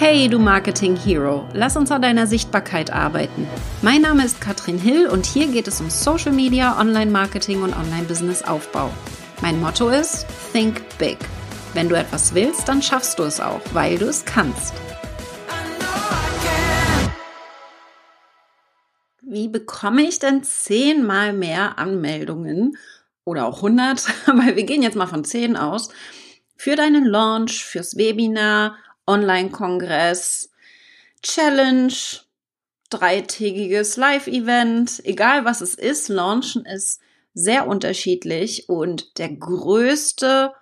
Hey, du Marketing Hero, lass uns an deiner Sichtbarkeit arbeiten. Mein Name ist Katrin Hill und hier geht es um Social Media, Online Marketing und Online Business Aufbau. Mein Motto ist Think Big. Wenn du etwas willst, dann schaffst du es auch, weil du es kannst. Wie bekomme ich denn zehnmal mehr Anmeldungen oder auch 100, weil wir gehen jetzt mal von 10 aus, für deinen Launch, fürs Webinar, Online-Kongress, Challenge, dreitägiges Live-Event, egal was es ist, Launchen ist sehr unterschiedlich und der größte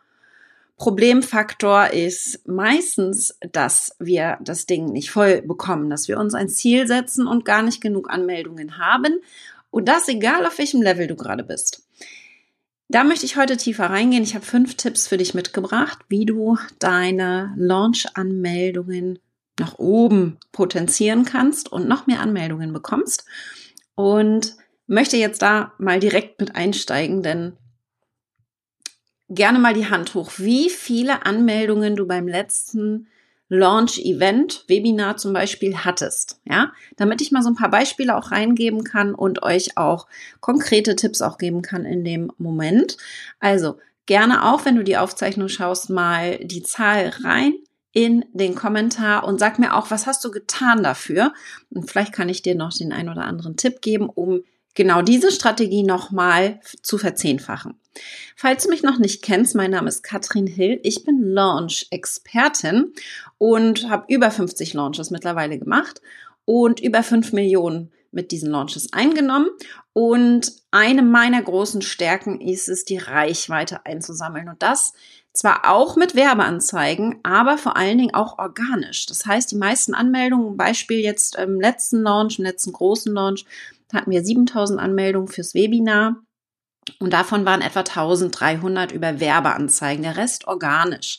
Problemfaktor ist meistens, dass wir das Ding nicht voll bekommen, dass wir uns ein Ziel setzen und gar nicht genug Anmeldungen haben. Und das egal auf welchem Level du gerade bist. Da möchte ich heute tiefer reingehen. Ich habe fünf Tipps für dich mitgebracht, wie du deine Launch-Anmeldungen nach oben potenzieren kannst und noch mehr Anmeldungen bekommst. Und möchte jetzt da mal direkt mit einsteigen, denn gerne mal die Hand hoch, wie viele Anmeldungen du beim letzten Launch-Event, Webinar zum Beispiel hattest, ja, damit ich mal so ein paar Beispiele auch reingeben kann und euch auch konkrete Tipps auch geben kann in dem Moment. Also gerne auch, wenn du die Aufzeichnung schaust, mal die Zahl rein in den Kommentar und sag mir auch, was hast du getan dafür? Und vielleicht kann ich dir noch den ein oder anderen Tipp geben, um genau diese Strategie nochmal zu verzehnfachen. Falls du mich noch nicht kennst, mein Name ist Katrin Hill. Ich bin Launch-Expertin und habe über 50 Launches mittlerweile gemacht und über 5 Millionen mit diesen Launches eingenommen. Und eine meiner großen Stärken ist es, die Reichweite einzusammeln. Und das zwar auch mit Werbeanzeigen, aber vor allen Dingen auch organisch. Das heißt, die meisten Anmeldungen, Beispiel jetzt im letzten Launch, im letzten großen Launch, hatten wir 7000 Anmeldungen fürs Webinar. Und davon waren etwa 1300 über Werbeanzeigen, der Rest organisch.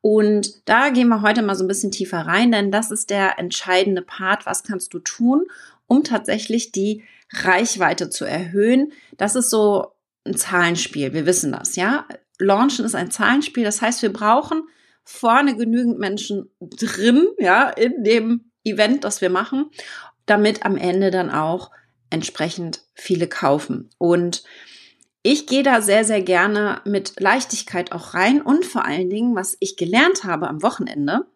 Und da gehen wir heute mal so ein bisschen tiefer rein, denn das ist der entscheidende Part. Was kannst du tun, um tatsächlich die Reichweite zu erhöhen? Das ist so ein Zahlenspiel. Wir wissen das, ja? Launchen ist ein Zahlenspiel. Das heißt, wir brauchen vorne genügend Menschen drin, ja, in dem Event, das wir machen, damit am Ende dann auch entsprechend viele kaufen. Und ich gehe da sehr, sehr gerne mit Leichtigkeit auch rein und vor allen Dingen, was ich gelernt habe am Wochenende,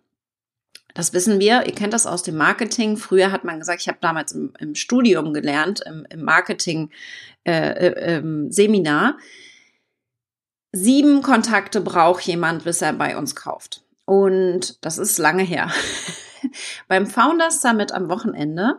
das wissen wir, ihr kennt das aus dem Marketing. Früher hat man gesagt, ich habe damals im, im, Studium gelernt, im, im Marketing-Seminar. Äh, äh, Sieben Kontakte braucht jemand, bis er bei uns kauft. Und das ist lange her. Beim Founders Summit am Wochenende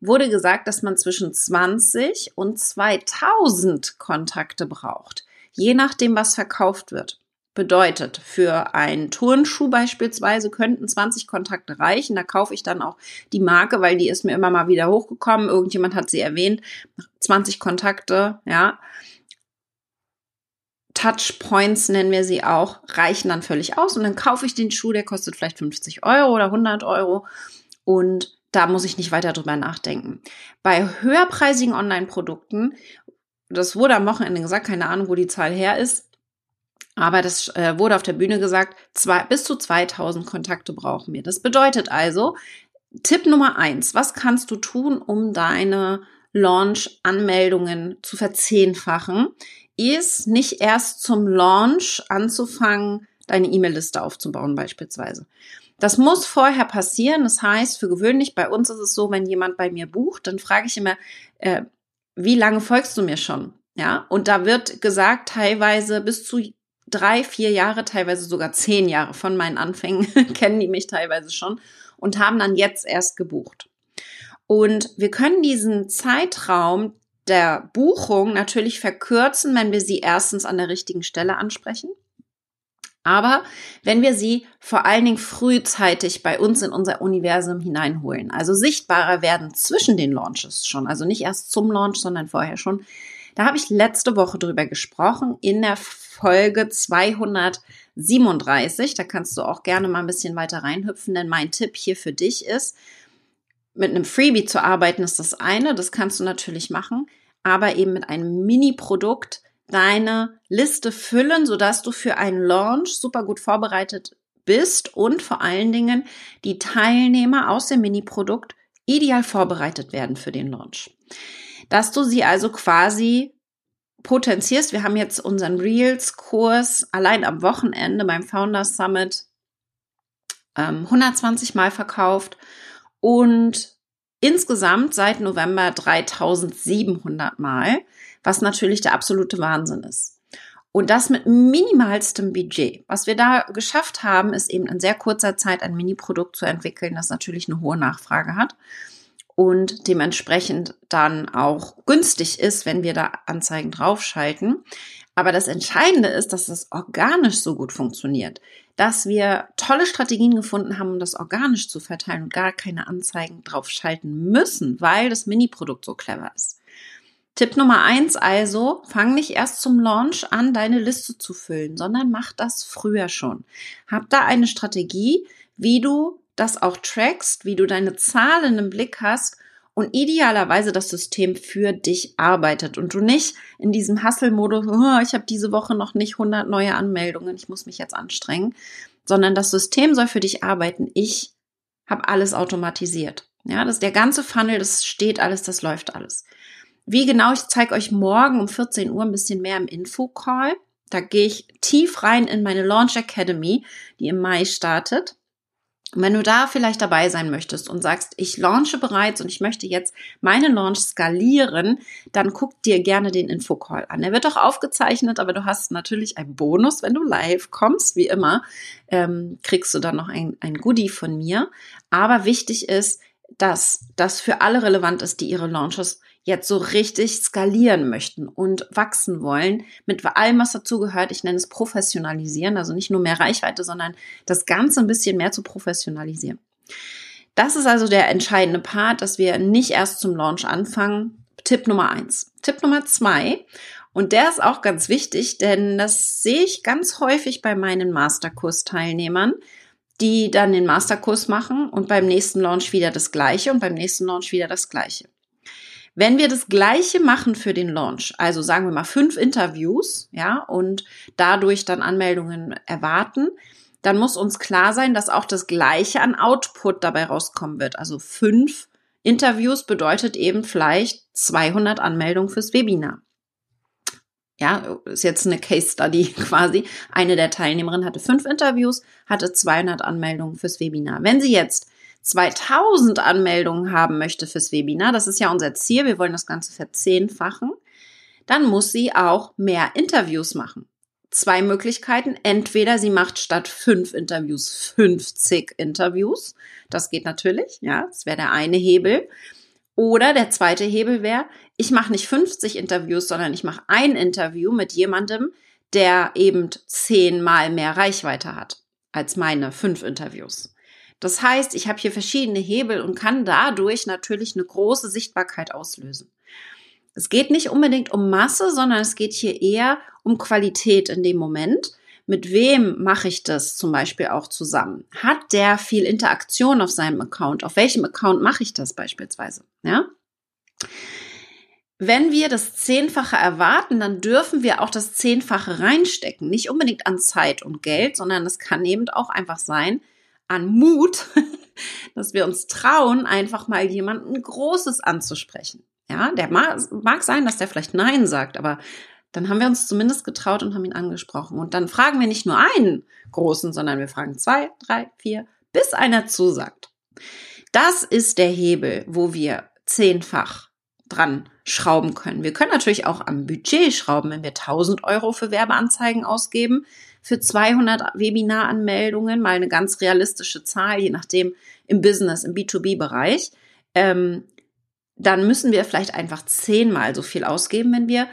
wurde gesagt, dass man zwischen 20 und 2000 Kontakte braucht, je nachdem, was verkauft wird. Bedeutet, für einen Turnschuh beispielsweise könnten 20 Kontakte reichen. Da kaufe ich dann auch die Marke, weil die ist mir immer mal wieder hochgekommen. Irgendjemand hat sie erwähnt. 20 Kontakte, ja. Touchpoints nennen wir sie auch, reichen dann völlig aus. Und dann kaufe ich den Schuh, der kostet vielleicht 50 Euro oder 100 Euro. Und da muss ich nicht weiter drüber nachdenken. Bei höherpreisigen Online-Produkten, das wurde am Wochenende gesagt, keine Ahnung, wo die Zahl her ist, aber das äh, wurde auf der Bühne gesagt, zwei, bis zu 2000 Kontakte brauchen wir. Das bedeutet also, Tipp Nummer eins, was kannst du tun, um deine Launch-Anmeldungen zu verzehnfachen, ist nicht erst zum Launch anzufangen, deine E-Mail-Liste aufzubauen beispielsweise. Das muss vorher passieren. Das heißt, für gewöhnlich bei uns ist es so, wenn jemand bei mir bucht, dann frage ich immer, äh, wie lange folgst du mir schon? Ja, und da wird gesagt, teilweise bis zu drei, vier Jahre, teilweise sogar zehn Jahre von meinen Anfängen kennen die mich teilweise schon und haben dann jetzt erst gebucht. Und wir können diesen Zeitraum der Buchung natürlich verkürzen, wenn wir sie erstens an der richtigen Stelle ansprechen. Aber wenn wir sie vor allen Dingen frühzeitig bei uns in unser Universum hineinholen, also sichtbarer werden zwischen den Launches schon, also nicht erst zum Launch, sondern vorher schon, da habe ich letzte Woche drüber gesprochen in der Folge 237. Da kannst du auch gerne mal ein bisschen weiter reinhüpfen, denn mein Tipp hier für dich ist, mit einem Freebie zu arbeiten ist das eine, das kannst du natürlich machen, aber eben mit einem Mini-Produkt, deine Liste füllen, sodass du für einen Launch super gut vorbereitet bist und vor allen Dingen die Teilnehmer aus dem Mini-Produkt ideal vorbereitet werden für den Launch. Dass du sie also quasi potenzierst. Wir haben jetzt unseren Reels-Kurs allein am Wochenende beim Founders Summit ähm, 120 Mal verkauft und insgesamt seit November 3700 Mal, was natürlich der absolute Wahnsinn ist. Und das mit minimalstem Budget. Was wir da geschafft haben, ist eben in sehr kurzer Zeit ein Mini-Produkt zu entwickeln, das natürlich eine hohe Nachfrage hat und dementsprechend dann auch günstig ist, wenn wir da Anzeigen draufschalten. Aber das Entscheidende ist, dass es organisch so gut funktioniert, dass wir tolle Strategien gefunden haben, um das organisch zu verteilen und gar keine Anzeigen draufschalten müssen, weil das Mini-Produkt so clever ist. Tipp Nummer eins also, fang nicht erst zum Launch an, deine Liste zu füllen, sondern mach das früher schon. Hab da eine Strategie, wie du das auch trackst, wie du deine Zahlen im Blick hast und idealerweise das System für dich arbeitet und du nicht in diesem Hustle-Modus, oh, ich habe diese Woche noch nicht 100 neue Anmeldungen, ich muss mich jetzt anstrengen, sondern das System soll für dich arbeiten. Ich habe alles automatisiert. Ja, das der ganze Funnel, das steht alles, das läuft alles. Wie genau, ich zeige euch morgen um 14 Uhr ein bisschen mehr im Info-Call. Da gehe ich tief rein in meine Launch Academy, die im Mai startet. Und wenn du da vielleicht dabei sein möchtest und sagst, ich launche bereits und ich möchte jetzt meinen Launch skalieren, dann guck dir gerne den Infocall an. Er wird auch aufgezeichnet, aber du hast natürlich einen Bonus, wenn du live kommst, wie immer, ähm, kriegst du dann noch ein, ein Goodie von mir. Aber wichtig ist, dass das für alle relevant ist, die ihre Launches jetzt so richtig skalieren möchten und wachsen wollen, mit allem, was dazugehört. Ich nenne es professionalisieren, also nicht nur mehr Reichweite, sondern das Ganze ein bisschen mehr zu professionalisieren. Das ist also der entscheidende Part, dass wir nicht erst zum Launch anfangen. Tipp Nummer eins. Tipp Nummer zwei. Und der ist auch ganz wichtig, denn das sehe ich ganz häufig bei meinen Masterkurs-Teilnehmern, die dann den Masterkurs machen und beim nächsten Launch wieder das Gleiche und beim nächsten Launch wieder das Gleiche. Wenn wir das Gleiche machen für den Launch, also sagen wir mal fünf Interviews, ja, und dadurch dann Anmeldungen erwarten, dann muss uns klar sein, dass auch das Gleiche an Output dabei rauskommen wird. Also fünf Interviews bedeutet eben vielleicht 200 Anmeldungen fürs Webinar. Ja, ist jetzt eine Case Study quasi. Eine der Teilnehmerinnen hatte fünf Interviews, hatte 200 Anmeldungen fürs Webinar. Wenn sie jetzt 2000 Anmeldungen haben möchte fürs Webinar, das ist ja unser Ziel, wir wollen das Ganze verzehnfachen, dann muss sie auch mehr Interviews machen. Zwei Möglichkeiten. Entweder sie macht statt fünf Interviews 50 Interviews. Das geht natürlich, ja, das wäre der eine Hebel. Oder der zweite Hebel wäre, ich mache nicht 50 Interviews, sondern ich mache ein Interview mit jemandem, der eben zehnmal mehr Reichweite hat als meine fünf Interviews. Das heißt, ich habe hier verschiedene Hebel und kann dadurch natürlich eine große Sichtbarkeit auslösen. Es geht nicht unbedingt um Masse, sondern es geht hier eher um Qualität in dem Moment. Mit wem mache ich das zum Beispiel auch zusammen? Hat der viel Interaktion auf seinem Account? Auf welchem Account mache ich das beispielsweise? Ja? Wenn wir das Zehnfache erwarten, dann dürfen wir auch das Zehnfache reinstecken. Nicht unbedingt an Zeit und Geld, sondern es kann eben auch einfach sein, an Mut, dass wir uns trauen, einfach mal jemanden Großes anzusprechen. Ja, der mag, mag sein, dass der vielleicht Nein sagt, aber dann haben wir uns zumindest getraut und haben ihn angesprochen. Und dann fragen wir nicht nur einen Großen, sondern wir fragen zwei, drei, vier, bis einer zusagt. Das ist der Hebel, wo wir zehnfach dran schrauben können. Wir können natürlich auch am Budget schrauben, wenn wir 1000 Euro für Werbeanzeigen ausgeben für 200 Webinaranmeldungen, mal eine ganz realistische Zahl, je nachdem im Business, im B2B-Bereich, ähm, dann müssen wir vielleicht einfach zehnmal so viel ausgeben, wenn wir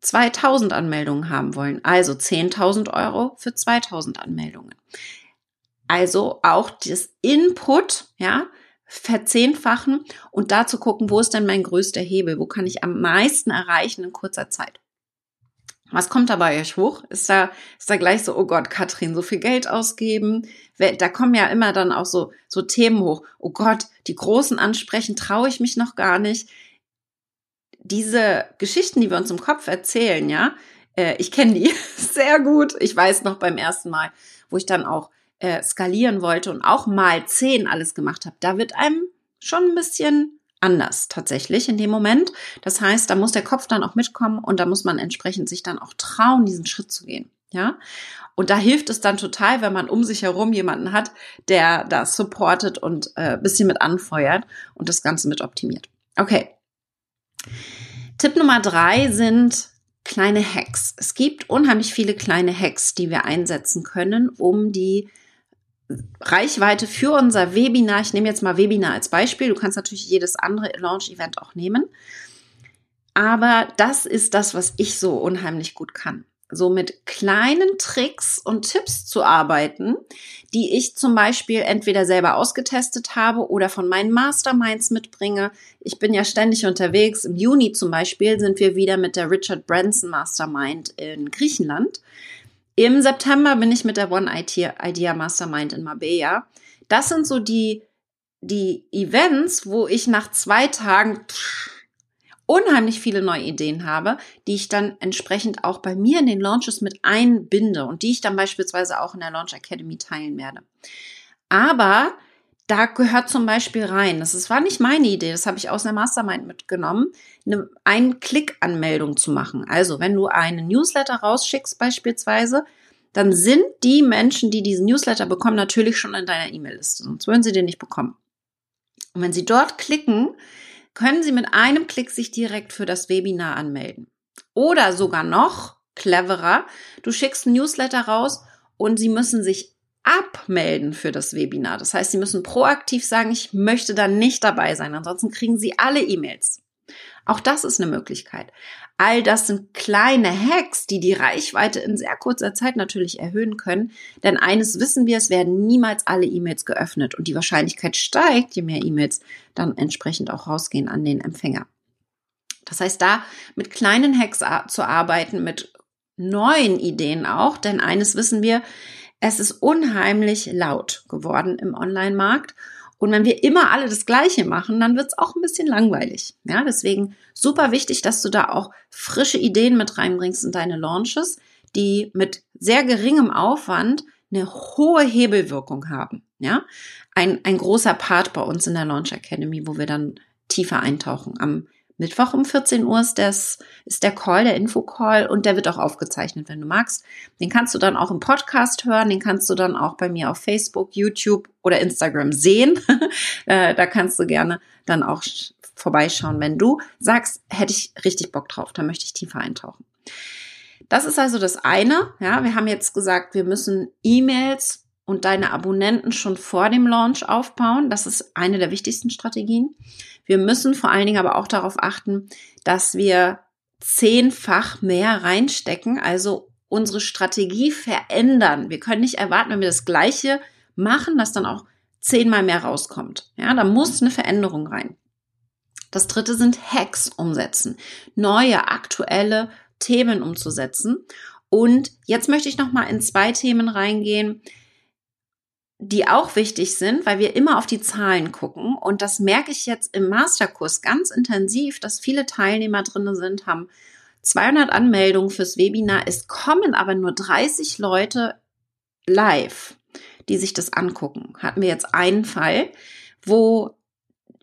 2000 Anmeldungen haben wollen. Also 10.000 Euro für 2000 Anmeldungen. Also auch das Input, ja, verzehnfachen und dazu gucken, wo ist denn mein größter Hebel? Wo kann ich am meisten erreichen in kurzer Zeit? Was kommt da bei euch hoch? Ist da, ist da gleich so, oh Gott, Katrin, so viel Geld ausgeben? Da kommen ja immer dann auch so, so Themen hoch. Oh Gott, die Großen ansprechen, traue ich mich noch gar nicht. Diese Geschichten, die wir uns im Kopf erzählen, ja, äh, ich kenne die sehr gut. Ich weiß noch beim ersten Mal, wo ich dann auch äh, skalieren wollte und auch mal zehn alles gemacht habe, da wird einem schon ein bisschen anders tatsächlich in dem Moment. Das heißt, da muss der Kopf dann auch mitkommen und da muss man entsprechend sich dann auch trauen, diesen Schritt zu gehen. Ja, und da hilft es dann total, wenn man um sich herum jemanden hat, der das supportet und äh, bisschen mit anfeuert und das Ganze mit optimiert. Okay. Tipp Nummer drei sind kleine Hacks. Es gibt unheimlich viele kleine Hacks, die wir einsetzen können, um die Reichweite für unser Webinar, ich nehme jetzt mal Webinar als Beispiel, du kannst natürlich jedes andere Launch-Event auch nehmen, aber das ist das, was ich so unheimlich gut kann so mit kleinen Tricks und Tipps zu arbeiten, die ich zum Beispiel entweder selber ausgetestet habe oder von meinen Masterminds mitbringe. Ich bin ja ständig unterwegs. Im Juni zum Beispiel sind wir wieder mit der Richard Branson Mastermind in Griechenland. Im September bin ich mit der One Idea Mastermind in Marbella. Das sind so die, die Events, wo ich nach zwei Tagen unheimlich viele neue Ideen habe, die ich dann entsprechend auch bei mir in den Launches mit einbinde und die ich dann beispielsweise auch in der Launch Academy teilen werde. Aber da gehört zum Beispiel rein, das war nicht meine Idee, das habe ich aus einer Mastermind mitgenommen, eine Ein-Klick-Anmeldung zu machen. Also wenn du einen Newsletter rausschickst beispielsweise, dann sind die Menschen, die diesen Newsletter bekommen, natürlich schon in deiner E-Mail-Liste, sonst würden sie den nicht bekommen. Und wenn sie dort klicken, können Sie mit einem Klick sich direkt für das Webinar anmelden. Oder sogar noch cleverer, du schickst ein Newsletter raus und Sie müssen sich abmelden für das Webinar. Das heißt, Sie müssen proaktiv sagen, ich möchte da nicht dabei sein. Ansonsten kriegen Sie alle E-Mails. Auch das ist eine Möglichkeit. All das sind kleine Hacks, die die Reichweite in sehr kurzer Zeit natürlich erhöhen können. Denn eines wissen wir, es werden niemals alle E-Mails geöffnet und die Wahrscheinlichkeit steigt, je mehr E-Mails dann entsprechend auch rausgehen an den Empfänger. Das heißt, da mit kleinen Hacks zu arbeiten, mit neuen Ideen auch, denn eines wissen wir, es ist unheimlich laut geworden im Online-Markt und wenn wir immer alle das Gleiche machen, dann wird es auch ein bisschen langweilig. Ja, deswegen super wichtig, dass du da auch frische Ideen mit reinbringst in deine Launches, die mit sehr geringem Aufwand eine hohe Hebelwirkung haben. Ja, ein, ein großer Part bei uns in der Launch Academy, wo wir dann tiefer eintauchen. Am Mittwoch um 14 Uhr ist, das, ist der Call, der Info-Call und der wird auch aufgezeichnet, wenn du magst. Den kannst du dann auch im Podcast hören, den kannst du dann auch bei mir auf Facebook, YouTube oder Instagram sehen. Äh, da kannst du gerne dann auch vorbeischauen, wenn du sagst, hätte ich richtig Bock drauf, da möchte ich tiefer eintauchen. Das ist also das eine. Ja, wir haben jetzt gesagt, wir müssen E-Mails und deine Abonnenten schon vor dem Launch aufbauen. Das ist eine der wichtigsten Strategien. Wir müssen vor allen Dingen aber auch darauf achten, dass wir zehnfach mehr reinstecken, also unsere Strategie verändern. Wir können nicht erwarten, wenn wir das Gleiche machen, dass dann auch zehnmal mehr rauskommt. Ja, da muss eine Veränderung rein. Das dritte sind Hacks umsetzen, neue, aktuelle Themen umzusetzen. Und jetzt möchte ich noch mal in zwei Themen reingehen, die auch wichtig sind, weil wir immer auf die Zahlen gucken. Und das merke ich jetzt im Masterkurs ganz intensiv, dass viele Teilnehmer drin sind, haben 200 Anmeldungen fürs Webinar. Es kommen aber nur 30 Leute live, die sich das angucken. Hatten wir jetzt einen Fall, wo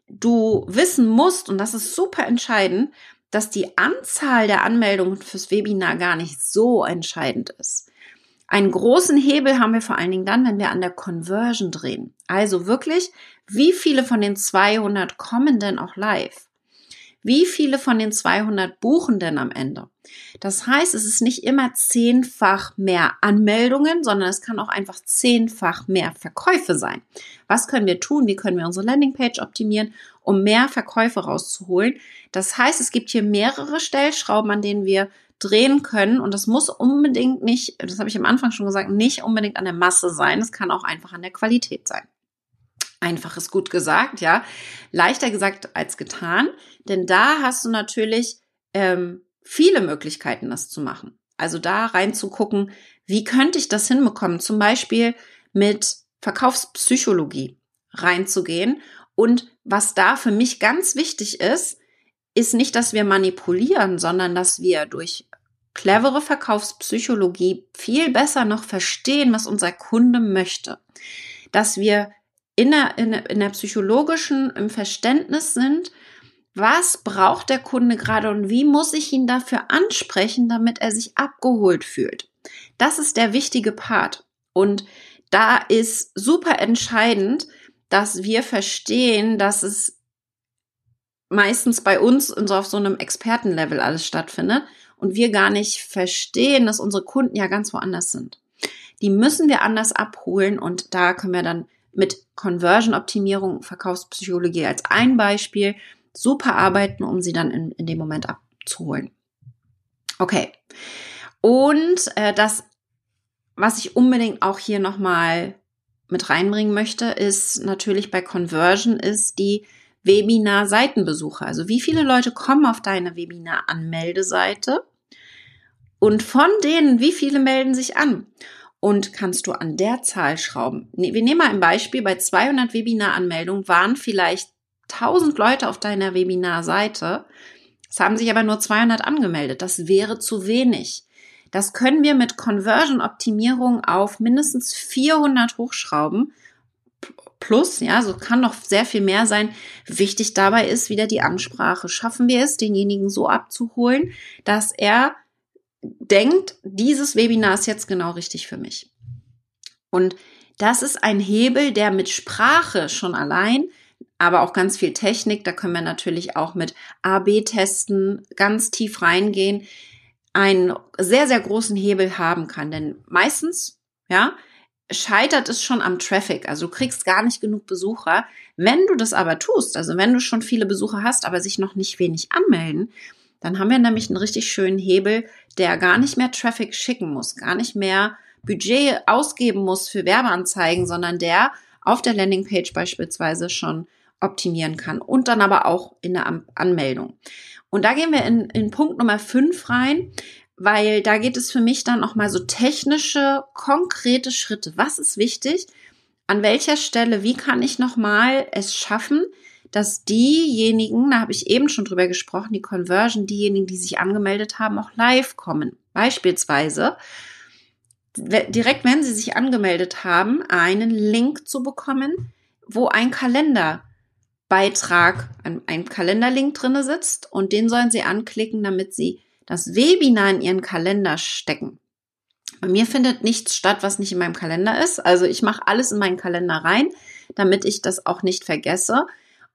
du wissen musst, und das ist super entscheidend, dass die Anzahl der Anmeldungen fürs Webinar gar nicht so entscheidend ist. Einen großen Hebel haben wir vor allen Dingen dann, wenn wir an der Conversion drehen. Also wirklich, wie viele von den 200 kommen denn auch live? Wie viele von den 200 buchen denn am Ende? Das heißt, es ist nicht immer zehnfach mehr Anmeldungen, sondern es kann auch einfach zehnfach mehr Verkäufe sein. Was können wir tun? Wie können wir unsere Landingpage optimieren, um mehr Verkäufe rauszuholen? Das heißt, es gibt hier mehrere Stellschrauben, an denen wir drehen können. Und das muss unbedingt nicht, das habe ich am Anfang schon gesagt, nicht unbedingt an der Masse sein. Es kann auch einfach an der Qualität sein. Einfach ist gut gesagt, ja. Leichter gesagt als getan, denn da hast du natürlich ähm, viele Möglichkeiten, das zu machen. Also da reinzugucken, wie könnte ich das hinbekommen? Zum Beispiel mit Verkaufspsychologie reinzugehen. Und was da für mich ganz wichtig ist, ist nicht, dass wir manipulieren, sondern dass wir durch clevere Verkaufspsychologie viel besser noch verstehen, was unser Kunde möchte. Dass wir in der, in der, in der psychologischen im Verständnis sind, was braucht der Kunde gerade und wie muss ich ihn dafür ansprechen, damit er sich abgeholt fühlt. Das ist der wichtige Part. Und da ist super entscheidend, dass wir verstehen, dass es meistens bei uns so auf so einem Expertenlevel alles stattfindet und wir gar nicht verstehen, dass unsere Kunden ja ganz woanders sind. Die müssen wir anders abholen und da können wir dann mit Conversion-Optimierung, Verkaufspsychologie als ein Beispiel super arbeiten, um sie dann in, in dem Moment abzuholen. Okay. Und äh, das, was ich unbedingt auch hier nochmal mit reinbringen möchte, ist natürlich bei Conversion ist die Webinar-Seitenbesucher. Also wie viele Leute kommen auf deine Webinar-Anmeldeseite und von denen, wie viele melden sich an? Und kannst du an der Zahl schrauben? Wir nehmen mal ein Beispiel. Bei 200 Webinar-Anmeldungen waren vielleicht 1000 Leute auf deiner Webinar-Seite. Es haben sich aber nur 200 angemeldet. Das wäre zu wenig. Das können wir mit Conversion-Optimierung auf mindestens 400 hochschrauben plus, ja, so kann noch sehr viel mehr sein. Wichtig dabei ist wieder die Ansprache. Schaffen wir es, denjenigen so abzuholen, dass er denkt, dieses Webinar ist jetzt genau richtig für mich. Und das ist ein Hebel, der mit Sprache schon allein, aber auch ganz viel Technik, da können wir natürlich auch mit AB-Testen ganz tief reingehen, einen sehr, sehr großen Hebel haben kann. Denn meistens, ja, scheitert es schon am Traffic. Also du kriegst gar nicht genug Besucher. Wenn du das aber tust, also wenn du schon viele Besucher hast, aber sich noch nicht wenig anmelden, dann haben wir nämlich einen richtig schönen Hebel, der gar nicht mehr Traffic schicken muss, gar nicht mehr Budget ausgeben muss für Werbeanzeigen, sondern der auf der Landingpage beispielsweise schon optimieren kann und dann aber auch in der Anmeldung. Und da gehen wir in, in Punkt Nummer 5 rein weil da geht es für mich dann auch mal so technische, konkrete Schritte. Was ist wichtig? An welcher Stelle, wie kann ich nochmal es schaffen, dass diejenigen, da habe ich eben schon drüber gesprochen, die Conversion, diejenigen, die sich angemeldet haben, auch live kommen. Beispielsweise, direkt wenn sie sich angemeldet haben, einen Link zu bekommen, wo ein Kalenderbeitrag, ein, ein Kalenderlink drinne sitzt und den sollen sie anklicken, damit sie das Webinar in ihren Kalender stecken. Bei mir findet nichts statt, was nicht in meinem Kalender ist. Also ich mache alles in meinen Kalender rein, damit ich das auch nicht vergesse.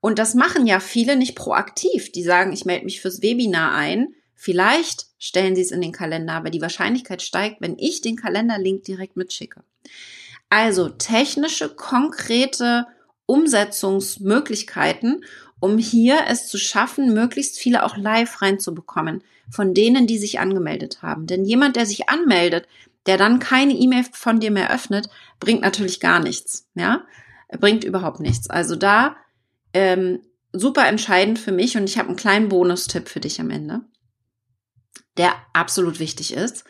Und das machen ja viele nicht proaktiv. Die sagen, ich melde mich fürs Webinar ein. Vielleicht stellen sie es in den Kalender, aber die Wahrscheinlichkeit steigt, wenn ich den Kalenderlink direkt mitschicke. Also technische, konkrete Umsetzungsmöglichkeiten, um hier es zu schaffen, möglichst viele auch live reinzubekommen von denen, die sich angemeldet haben. Denn jemand, der sich anmeldet, der dann keine E-Mail von dir mehr öffnet, bringt natürlich gar nichts. Ja, bringt überhaupt nichts. Also da ähm, super entscheidend für mich und ich habe einen kleinen Bonustipp für dich am Ende, der absolut wichtig ist.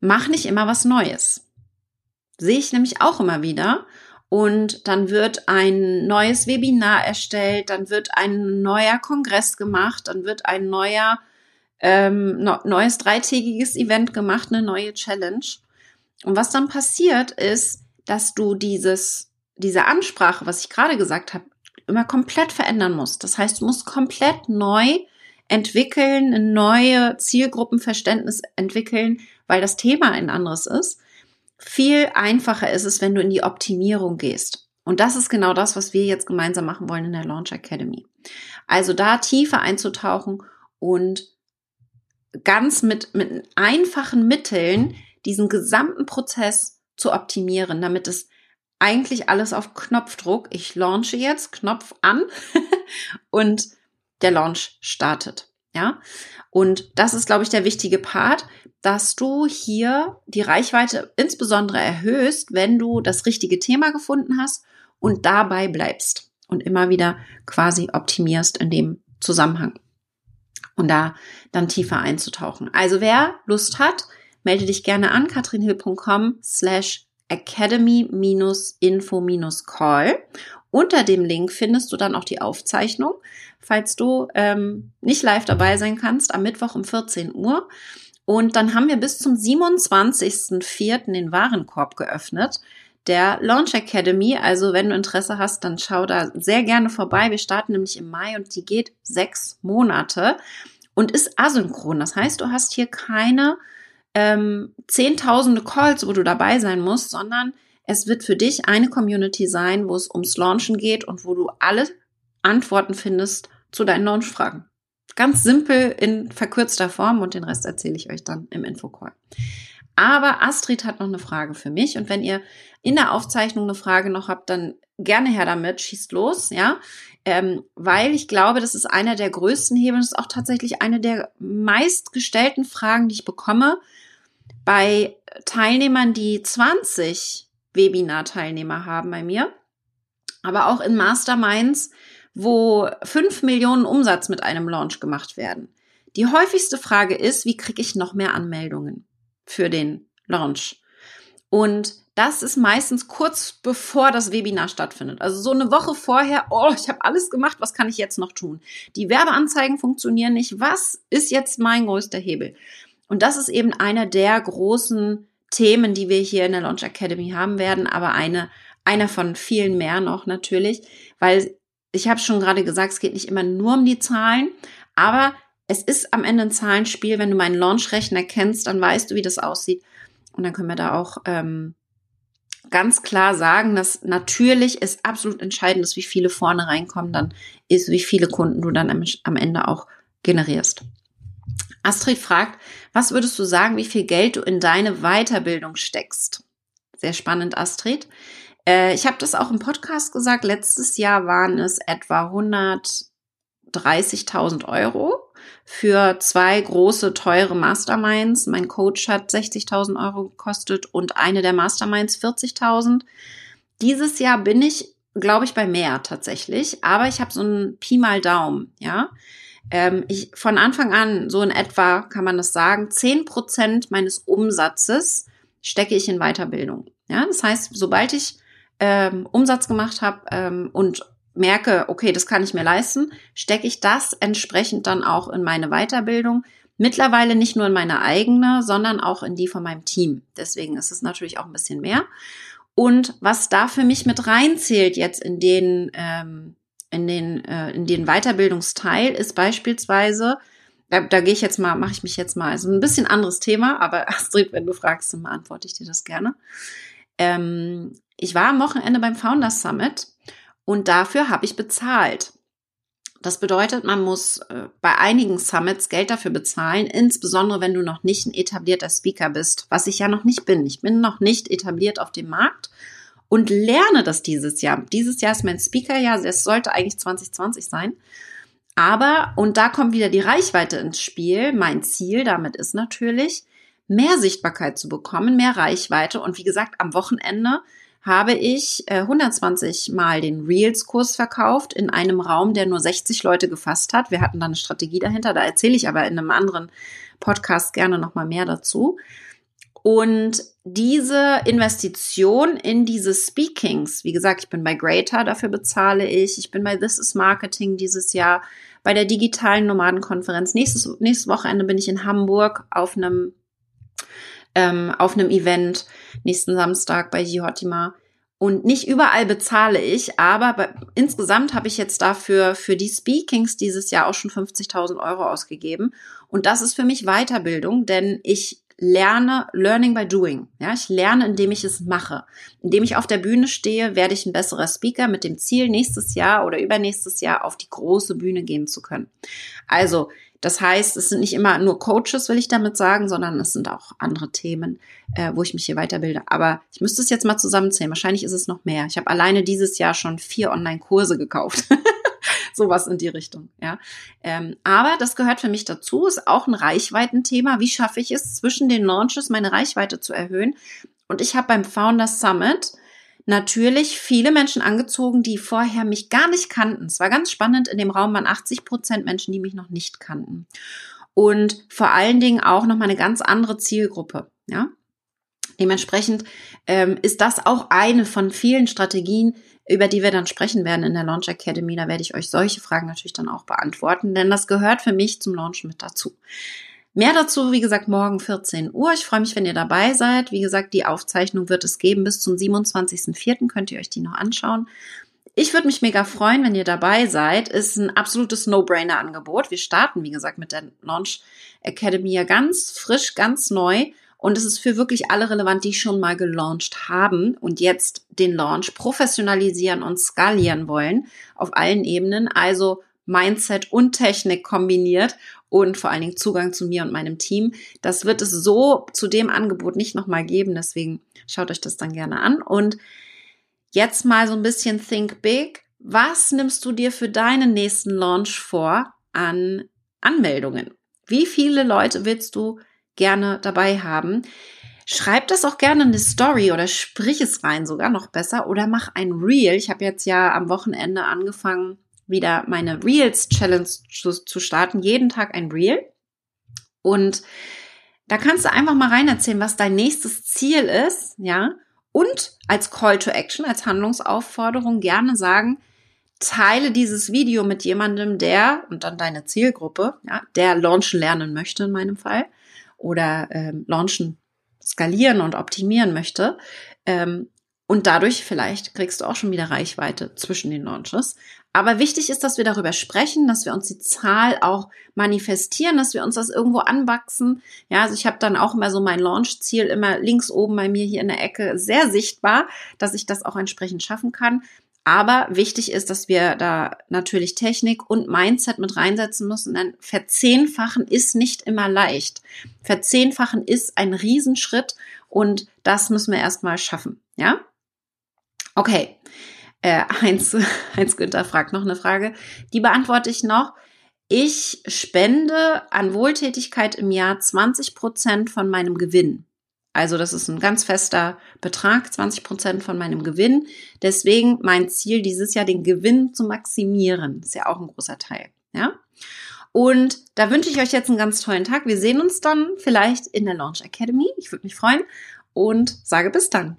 Mach nicht immer was Neues. Sehe ich nämlich auch immer wieder. Und dann wird ein neues Webinar erstellt, dann wird ein neuer Kongress gemacht, dann wird ein neuer ähm, neues dreitägiges Event gemacht, eine neue Challenge. Und was dann passiert ist, dass du dieses, diese Ansprache, was ich gerade gesagt habe, immer komplett verändern musst. Das heißt, du musst komplett neu entwickeln, ein neue Zielgruppenverständnis entwickeln, weil das Thema ein anderes ist. Viel einfacher ist es, wenn du in die Optimierung gehst. Und das ist genau das, was wir jetzt gemeinsam machen wollen in der Launch Academy. Also da tiefer einzutauchen und ganz mit, mit einfachen Mitteln diesen gesamten Prozess zu optimieren, damit es eigentlich alles auf Knopfdruck, ich launche jetzt, Knopf an und der Launch startet. Ja, und das ist, glaube ich, der wichtige Part, dass du hier die Reichweite insbesondere erhöhst, wenn du das richtige Thema gefunden hast und dabei bleibst und immer wieder quasi optimierst in dem Zusammenhang und da dann tiefer einzutauchen. Also wer Lust hat, melde dich gerne an katrinhill.com slash academy-info-call. Unter dem Link findest du dann auch die Aufzeichnung, falls du ähm, nicht live dabei sein kannst, am Mittwoch um 14 Uhr. Und dann haben wir bis zum 27.04. den Warenkorb geöffnet der Launch Academy. Also wenn du Interesse hast, dann schau da sehr gerne vorbei. Wir starten nämlich im Mai und die geht sechs Monate und ist asynchron. Das heißt, du hast hier keine ähm, zehntausende Calls, wo du dabei sein musst, sondern es wird für dich eine Community sein, wo es ums Launchen geht und wo du alle Antworten findest zu deinen Launchfragen. Ganz simpel in verkürzter Form und den Rest erzähle ich euch dann im Infocall. Aber Astrid hat noch eine Frage für mich. Und wenn ihr in der Aufzeichnung eine Frage noch habt, dann gerne her damit, schießt los, ja, ähm, weil ich glaube, das ist einer der größten Hebel, das ist auch tatsächlich eine der meistgestellten Fragen, die ich bekomme bei Teilnehmern, die 20 Webinar-Teilnehmer haben bei mir, aber auch in Masterminds, wo 5 Millionen Umsatz mit einem Launch gemacht werden. Die häufigste Frage ist, wie kriege ich noch mehr Anmeldungen für den Launch? Und das ist meistens kurz bevor das Webinar stattfindet. Also so eine Woche vorher, oh, ich habe alles gemacht, was kann ich jetzt noch tun? Die Werbeanzeigen funktionieren nicht. Was ist jetzt mein größter Hebel? Und das ist eben einer der großen Themen, die wir hier in der Launch Academy haben werden, aber eine, einer von vielen mehr noch natürlich, weil ich habe schon gerade gesagt, es geht nicht immer nur um die Zahlen, aber es ist am Ende ein Zahlenspiel. Wenn du meinen Launch-Rechner kennst, dann weißt du, wie das aussieht. Und dann können wir da auch ähm, ganz klar sagen, dass natürlich es absolut entscheidend ist, wie viele vorne reinkommen, dann ist, wie viele Kunden du dann am, Ende auch generierst. Astrid fragt, was würdest du sagen, wie viel Geld du in deine Weiterbildung steckst? Sehr spannend, Astrid. Äh, ich habe das auch im Podcast gesagt. Letztes Jahr waren es etwa 130.000 Euro für zwei große, teure Masterminds. Mein Coach hat 60.000 Euro gekostet und eine der Masterminds 40.000. Dieses Jahr bin ich, glaube ich, bei mehr tatsächlich. Aber ich habe so einen Pi mal Daumen, ja ähm, ich von Anfang an, so in etwa kann man das sagen, zehn Prozent meines Umsatzes stecke ich in Weiterbildung. Ja, das heißt, sobald ich ähm, Umsatz gemacht habe ähm, und merke, okay, das kann ich mir leisten, stecke ich das entsprechend dann auch in meine Weiterbildung. Mittlerweile nicht nur in meine eigene, sondern auch in die von meinem Team. Deswegen ist es natürlich auch ein bisschen mehr. Und was da für mich mit reinzählt jetzt in den ähm, in den, äh, in den Weiterbildungsteil ist beispielsweise, da, da gehe ich jetzt mal, mache ich mich jetzt mal, also ein bisschen anderes Thema, aber Astrid, wenn du fragst, dann beantworte ich dir das gerne. Ähm, ich war am Wochenende beim Founders Summit und dafür habe ich bezahlt. Das bedeutet, man muss äh, bei einigen Summits Geld dafür bezahlen, insbesondere wenn du noch nicht ein etablierter Speaker bist, was ich ja noch nicht bin. Ich bin noch nicht etabliert auf dem Markt und lerne das dieses Jahr. Dieses Jahr ist mein Speaker-Jahr, es sollte eigentlich 2020 sein. Aber, und da kommt wieder die Reichweite ins Spiel. Mein Ziel damit ist natürlich, mehr Sichtbarkeit zu bekommen, mehr Reichweite. Und wie gesagt, am Wochenende habe ich äh, 120 Mal den Reels-Kurs verkauft in einem Raum, der nur 60 Leute gefasst hat. Wir hatten da eine Strategie dahinter, da erzähle ich aber in einem anderen Podcast gerne nochmal mehr dazu. Und diese Investition in diese Speakings, wie gesagt, ich bin bei Greater, dafür bezahle ich. Ich bin bei This is Marketing dieses Jahr, bei der digitalen Nomadenkonferenz. Nächstes, nächstes Wochenende bin ich in Hamburg auf einem, ähm, auf einem Event, nächsten Samstag bei Jihortima. Und nicht überall bezahle ich, aber bei, insgesamt habe ich jetzt dafür für die Speakings dieses Jahr auch schon 50.000 Euro ausgegeben. Und das ist für mich Weiterbildung, denn ich lerne Learning by Doing. Ja, ich lerne, indem ich es mache. Indem ich auf der Bühne stehe, werde ich ein besserer Speaker mit dem Ziel, nächstes Jahr oder übernächstes Jahr auf die große Bühne gehen zu können. Also, das heißt, es sind nicht immer nur Coaches, will ich damit sagen, sondern es sind auch andere Themen, äh, wo ich mich hier weiterbilde. Aber ich müsste es jetzt mal zusammenzählen. Wahrscheinlich ist es noch mehr. Ich habe alleine dieses Jahr schon vier Online-Kurse gekauft. sowas in die Richtung, ja. Ähm, aber das gehört für mich dazu, ist auch ein Reichweitenthema. Wie schaffe ich es, zwischen den Launches meine Reichweite zu erhöhen? Und ich habe beim Founders Summit natürlich viele Menschen angezogen, die vorher mich gar nicht kannten. Es war ganz spannend, in dem Raum waren 80 Prozent Menschen, die mich noch nicht kannten. Und vor allen Dingen auch noch mal eine ganz andere Zielgruppe, ja. Dementsprechend ähm, ist das auch eine von vielen Strategien, über die wir dann sprechen werden in der Launch Academy. Da werde ich euch solche Fragen natürlich dann auch beantworten, denn das gehört für mich zum Launch mit dazu. Mehr dazu, wie gesagt, morgen 14 Uhr. Ich freue mich, wenn ihr dabei seid. Wie gesagt, die Aufzeichnung wird es geben. Bis zum 27.04. könnt ihr euch die noch anschauen. Ich würde mich mega freuen, wenn ihr dabei seid. Ist ein absolutes No-Brainer-Angebot. Wir starten, wie gesagt, mit der Launch Academy ja ganz frisch, ganz neu. Und es ist für wirklich alle relevant, die schon mal gelauncht haben und jetzt den Launch professionalisieren und skalieren wollen auf allen Ebenen. Also Mindset und Technik kombiniert und vor allen Dingen Zugang zu mir und meinem Team. Das wird es so zu dem Angebot nicht nochmal geben. Deswegen schaut euch das dann gerne an. Und jetzt mal so ein bisschen Think Big. Was nimmst du dir für deinen nächsten Launch vor an Anmeldungen? Wie viele Leute willst du gerne dabei haben. Schreib das auch gerne in eine Story oder sprich es rein, sogar noch besser. Oder mach ein Reel. Ich habe jetzt ja am Wochenende angefangen, wieder meine Reels Challenge zu, zu starten. Jeden Tag ein Reel. Und da kannst du einfach mal rein erzählen, was dein nächstes Ziel ist, ja. Und als Call to Action, als Handlungsaufforderung gerne sagen, teile dieses Video mit jemandem, der, und dann deine Zielgruppe, ja, der launchen lernen möchte in meinem Fall oder ähm, launchen, skalieren und optimieren möchte. Ähm, und dadurch vielleicht kriegst du auch schon wieder Reichweite zwischen den Launches. Aber wichtig ist, dass wir darüber sprechen, dass wir uns die Zahl auch manifestieren, dass wir uns das irgendwo anwachsen. Ja, also ich habe dann auch immer so mein Launch-Ziel immer links oben bei mir hier in der Ecke sehr sichtbar, dass ich das auch entsprechend schaffen kann. Aber wichtig ist, dass wir da natürlich Technik und Mindset mit reinsetzen müssen, denn verzehnfachen ist nicht immer leicht. Verzehnfachen ist ein Riesenschritt und das müssen wir erstmal schaffen. Ja? Okay. Äh, Heinz, Heinz Günther fragt noch eine Frage. Die beantworte ich noch. Ich spende an Wohltätigkeit im Jahr 20 Prozent von meinem Gewinn. Also das ist ein ganz fester Betrag, 20 Prozent von meinem Gewinn. Deswegen mein Ziel dieses Jahr, den Gewinn zu maximieren. Ist ja auch ein großer Teil. Ja. Und da wünsche ich euch jetzt einen ganz tollen Tag. Wir sehen uns dann vielleicht in der Launch Academy. Ich würde mich freuen und sage bis dann.